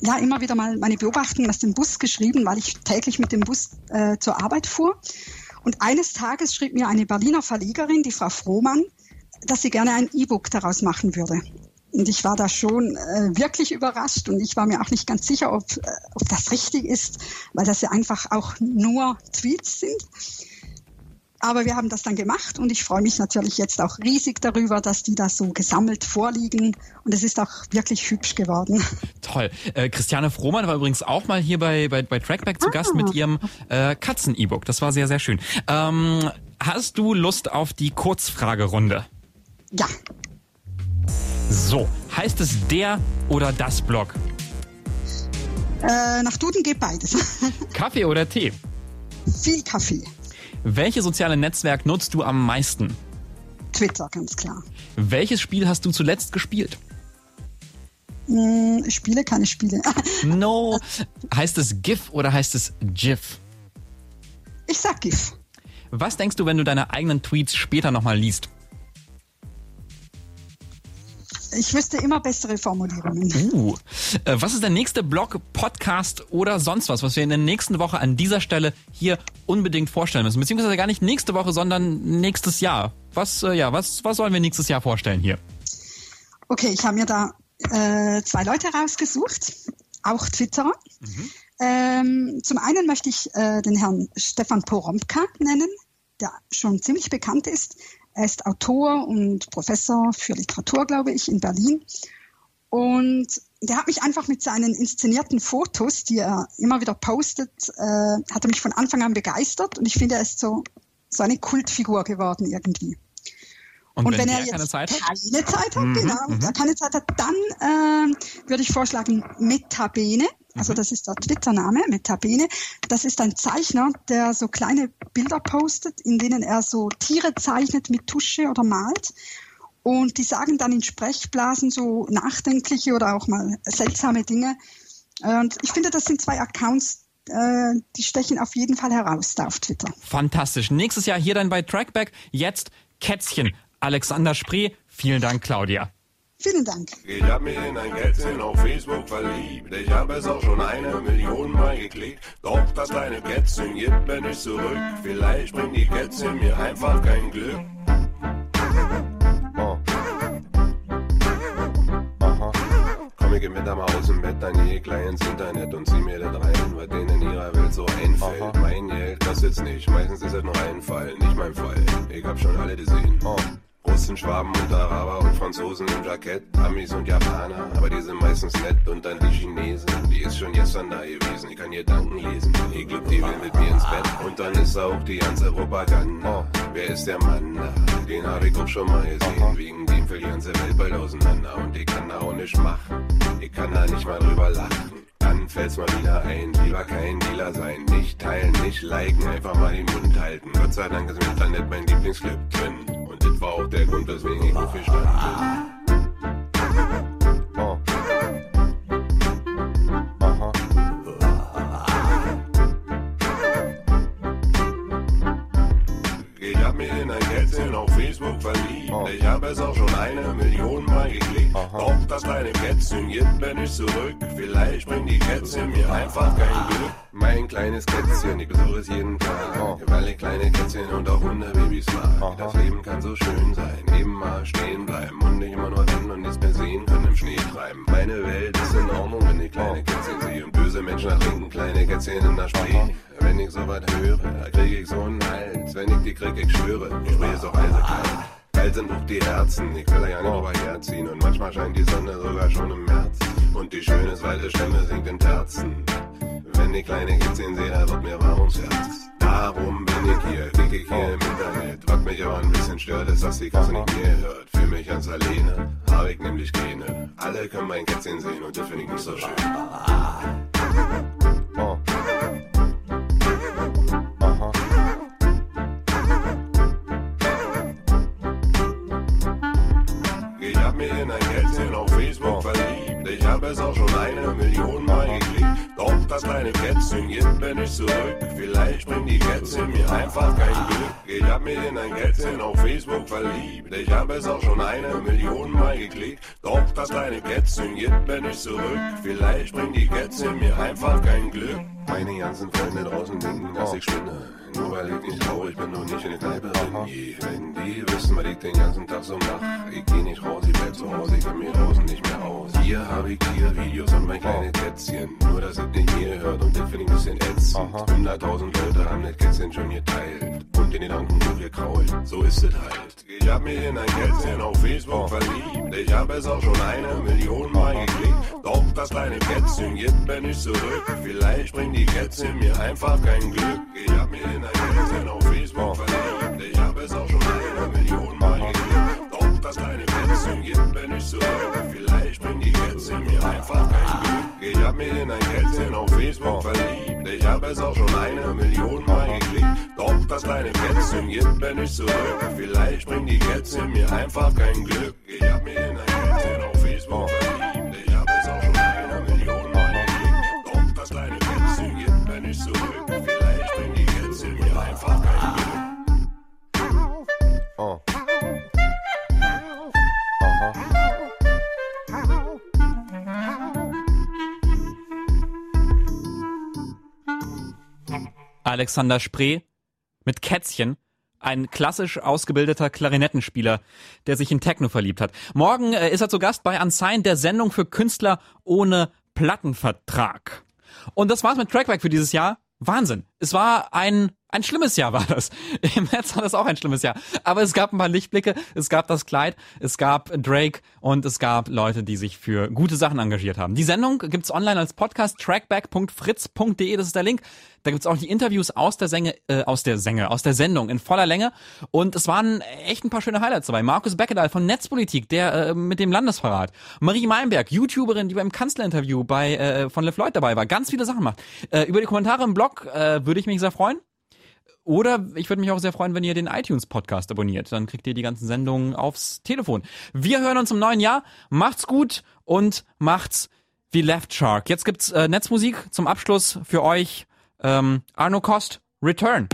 ja immer wieder mal meine Beobachtungen aus dem Bus geschrieben, weil ich täglich mit dem Bus äh, zur Arbeit fuhr. Und eines Tages schrieb mir eine Berliner Verlegerin, die Frau Frohmann, dass sie gerne ein E-Book daraus machen würde. Und ich war da schon äh, wirklich überrascht und ich war mir auch nicht ganz sicher, ob, äh, ob das richtig ist, weil das ja einfach auch nur Tweets sind. Aber wir haben das dann gemacht und ich freue mich natürlich jetzt auch riesig darüber, dass die da so gesammelt vorliegen und es ist auch wirklich hübsch geworden. Toll. Äh, Christiane Frohmann war übrigens auch mal hier bei, bei, bei Trackback zu Gast mit ihrem äh, Katzen-E-Book. Das war sehr, sehr schön. Ähm, hast du Lust auf die Kurzfragerunde? Ja. So, heißt es der oder das Blog? Äh, nach Duden geht beides. Kaffee oder Tee? Viel Kaffee. Welches soziale Netzwerk nutzt du am meisten? Twitter, ganz klar. Welches Spiel hast du zuletzt gespielt? Hm, ich spiele keine Spiele. No. Heißt es GIF oder heißt es GIF? Ich sag GIF. Was denkst du, wenn du deine eigenen Tweets später nochmal liest? Ich wüsste immer bessere Formulierungen. Uh. Äh, was ist der nächste Blog, Podcast oder sonst was, was wir in der nächsten Woche an dieser Stelle hier unbedingt vorstellen müssen? Beziehungsweise gar nicht nächste Woche, sondern nächstes Jahr. Was, äh, ja, was, was sollen wir nächstes Jahr vorstellen hier? Okay, ich habe mir da äh, zwei Leute rausgesucht, auch Twitterer. Ähm, zum einen möchte ich äh, den Herrn Stefan Poromka nennen, der schon ziemlich bekannt ist. Er ist Autor und Professor für Literatur, glaube ich, in Berlin. Und der hat mich einfach mit seinen inszenierten Fotos, die er immer wieder postet, äh, hat er mich von Anfang an begeistert. Und ich finde, er ist so, so eine Kultfigur geworden irgendwie. Und, Und wenn, wenn er jetzt keine Zeit hat? keine Zeit hat, Mhm, genau, mhm. keine Zeit hat, dann ähm, würde ich vorschlagen Metabene. Also das ist der Twitter-Name, Metabene. Das ist ein Zeichner, der so kleine Bilder postet, in denen er so Tiere zeichnet mit Tusche oder malt. Und die sagen dann in Sprechblasen so nachdenkliche oder auch mal seltsame Dinge. Und ich finde, das sind zwei Accounts, äh, die stechen auf jeden Fall heraus da auf Twitter. Fantastisch. Nächstes Jahr hier dann bei Trackback. Jetzt Kätzchen. Alexander Spree. Vielen Dank, Claudia. Vielen Dank. Ich hab mich in ein Kätzchen auf Facebook verliebt. Ich hab es auch schon eine Million Mal geklickt. Doch das kleine Kätzchen gibt mir nicht zurück. Vielleicht bringt die Kätzchen mir einfach kein Glück. Oh. Aha. Komm, ich geh mit einmal aus dem Bett, dann geh ich gleich ins Internet und zieh mir das rein, was denen in ihrer Welt so einfällt. Mein Geld, das jetzt nicht. Meistens ist es nur ein Fall, nicht mein Fall. Ich hab schon alle gesehen. Oh. Russen, Schwaben und Araber und Franzosen im Jackett, Amis und Japaner, aber die sind meistens nett und dann die Chinesen, die ist schon gestern da gewesen, ich kann Gedanken lesen, ich glaub, die will mit mir ins Bett und dann ist auch die ganze Propaganda. Wer ist der Mann da? Den hab ich auch schon mal gesehen, wegen dem fällt die ganze Welt bald auseinander und ich kann da auch nicht machen, ich kann da nicht mal drüber lachen. Dann fällt's mal wieder ein, lieber kein Dealer sein. Nicht teilen, nicht liken, einfach mal den Mund halten. Gott sei Dank ist im Internet mein Lieblingsclip drin. Und das war auch der Grund, Das kleine Kätzchen gibt mir nicht zurück. Vielleicht bringt die Kätzchen mir einfach kein Glück. Mein kleines Kätzchen, ich besuche es jeden Tag. Weil ich kleine Kätzchen und auch Hundebabys mag. Das Leben kann so schön sein. Eben mal stehen bleiben und nicht immer nur rennen und nichts mehr sehen können im Schnee treiben. Meine Welt ist in Ordnung, wenn ich kleine Kätzchen sehe. Und böse Menschen ertrinken kleine Kätzchen in der Spree. Wenn ich sowas höre, da krieg ich so einen Hals. Wenn ich die krieg, ich schwöre, die Spree ist auch eisekalt. Kalt sind auch die Herzen, ich will ja nicht drüber herziehen. Und manchmal scheint die Sonne sogar schon im März. Und die schöne zweite Stimme singt in Terzen. Wenn ich kleine Kätzchen sehe, da wird mir warm ums Herz. Darum bin ich hier, klick ich hier im Internet. Was mich aber ein bisschen stört, ist, dass die Katze nicht mehr hört. Für mich ganz alleine, hab ich nämlich keine. Alle können mein Kätzchen sehen und das finde ich nicht so schön. Oh. Es auch schon eine Million Mal geklickt. Doch das kleine Kätzchen jetzt bin ich zurück. Vielleicht bringt die Kätzchen mir einfach kein Glück. Ich hab mich in ein Kätzchen auf Facebook verliebt. Ich hab es auch schon eine Million Mal geklickt. Doch das kleine Kätzchen, jetzt bin ich zurück. Vielleicht bringt die Kätzchen mir einfach kein Glück. Meine ganzen Freunde draußen denken, dass ich spinne. Nur weil ich nicht traurig bin und nicht in die Kneipe bin. Wenn die wissen, was ich den ganzen Tag so mach. Ich geh nicht raus, ich bleib zu Hause, ich kann mir draußen nicht. Hier hab ich Videos und mein kleines Kätzchen. Nur, dass es nicht ihr hört und das finde ich ein bisschen ätzend. 100.000 Leute haben das Kätzchen schon geteilt. Und den Gedanken durchgekrault. So ist es halt. Ich hab mich in ein Kätzchen auf Facebook verliebt. Ich hab es auch schon eine Million Mal geklickt. Doch das kleine Kätzchen, jetzt bin ich zurück. Vielleicht bringt die Kätzchen mir einfach kein Glück. Ich hab mich in ein Kätzchen auf Facebook verliebt. Ich hab es auch schon eine Million Mal geklickt. Doch das kleine Kätzchen, jetzt bin ich zurück. Ich hab mich in ein Kätzchen auf Facebook verliebt. Ich hab es auch schon eine Million Mal geklickt. Doch das kleine Kätzchen, jetzt bin ich zurück. Vielleicht bringt die Kätzchen mir einfach kein Glück. Ich hab mich in ein Kätzchen auf Facebook verliebt. Alexander Spree mit Kätzchen. Ein klassisch ausgebildeter Klarinettenspieler, der sich in Techno verliebt hat. Morgen äh, ist er zu Gast bei Unsigned, der Sendung für Künstler ohne Plattenvertrag. Und das war's mit Trackback für dieses Jahr. Wahnsinn. Es war ein, ein schlimmes Jahr war das. Im März war das auch ein schlimmes Jahr. Aber es gab ein paar Lichtblicke. Es gab das Kleid, es gab Drake und es gab Leute, die sich für gute Sachen engagiert haben. Die Sendung gibt's online als Podcast trackback.fritz.de, das ist der Link. Da gibt's auch die Interviews aus der Sänge, äh, aus der Sänge, aus der Sendung in voller Länge. Und es waren echt ein paar schöne Highlights dabei. Markus Beckedahl von Netzpolitik, der äh, mit dem Landesverrat. Marie Meinberg, YouTuberin, die beim Kanzlerinterview bei äh, von LeFloid dabei war. Ganz viele Sachen macht. Äh, über die Kommentare im Blog äh, würde ich mich sehr freuen. Oder ich würde mich auch sehr freuen, wenn ihr den iTunes-Podcast abonniert. Dann kriegt ihr die ganzen Sendungen aufs Telefon. Wir hören uns im neuen Jahr. Macht's gut und macht's wie Left Shark. Jetzt gibt's äh, Netzmusik zum Abschluss für euch. Ähm, Arno Kost, Return.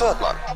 Fritz. Und das hört man.